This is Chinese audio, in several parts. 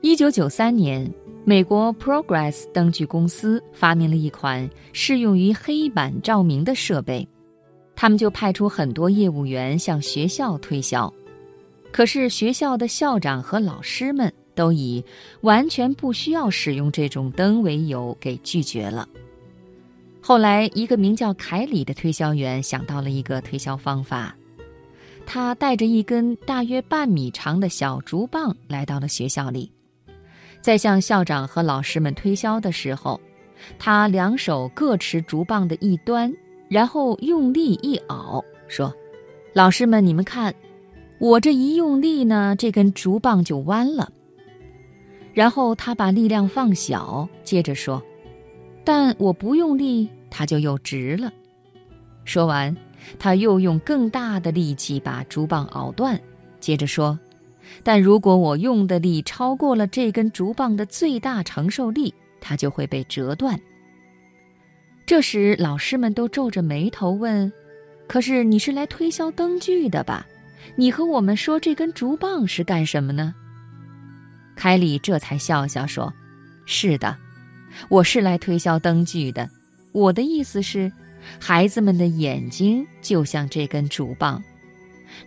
一九九三年，美国 Progress 灯具公司发明了一款适用于黑板照明的设备，他们就派出很多业务员向学校推销。可是学校的校长和老师们都以完全不需要使用这种灯为由给拒绝了。后来，一个名叫凯里的推销员想到了一个推销方法，他带着一根大约半米长的小竹棒来到了学校里。在向校长和老师们推销的时候，他两手各持竹棒的一端，然后用力一拗，说：“老师们，你们看，我这一用力呢，这根竹棒就弯了。”然后他把力量放小，接着说：“但我不用力，它就又直了。”说完，他又用更大的力气把竹棒拗断，接着说。但如果我用的力超过了这根竹棒的最大承受力，它就会被折断。这时，老师们都皱着眉头问：“可是你是来推销灯具的吧？你和我们说这根竹棒是干什么呢？”凯里这才笑笑说：“是的，我是来推销灯具的。我的意思是，孩子们的眼睛就像这根竹棒。”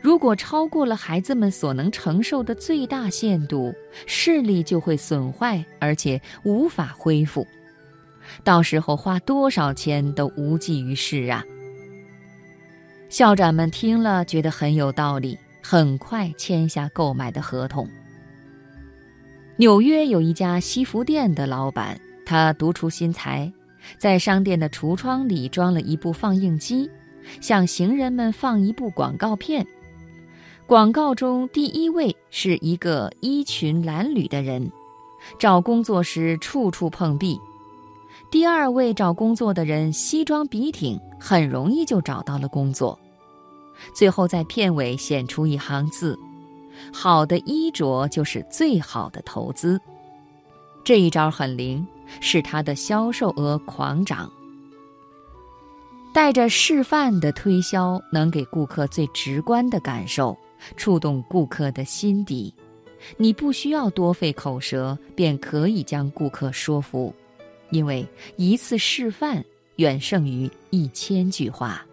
如果超过了孩子们所能承受的最大限度，视力就会损坏，而且无法恢复。到时候花多少钱都无济于事啊！校长们听了，觉得很有道理，很快签下购买的合同。纽约有一家西服店的老板，他独出心裁，在商店的橱窗里装了一部放映机。向行人们放一部广告片，广告中第一位是一个衣裙褴褛的人，找工作时处处碰壁；第二位找工作的人西装笔挺，很容易就找到了工作。最后在片尾显出一行字：“好的衣着就是最好的投资。”这一招很灵，使他的销售额狂涨。带着示范的推销，能给顾客最直观的感受，触动顾客的心底。你不需要多费口舌，便可以将顾客说服，因为一次示范远胜于一千句话。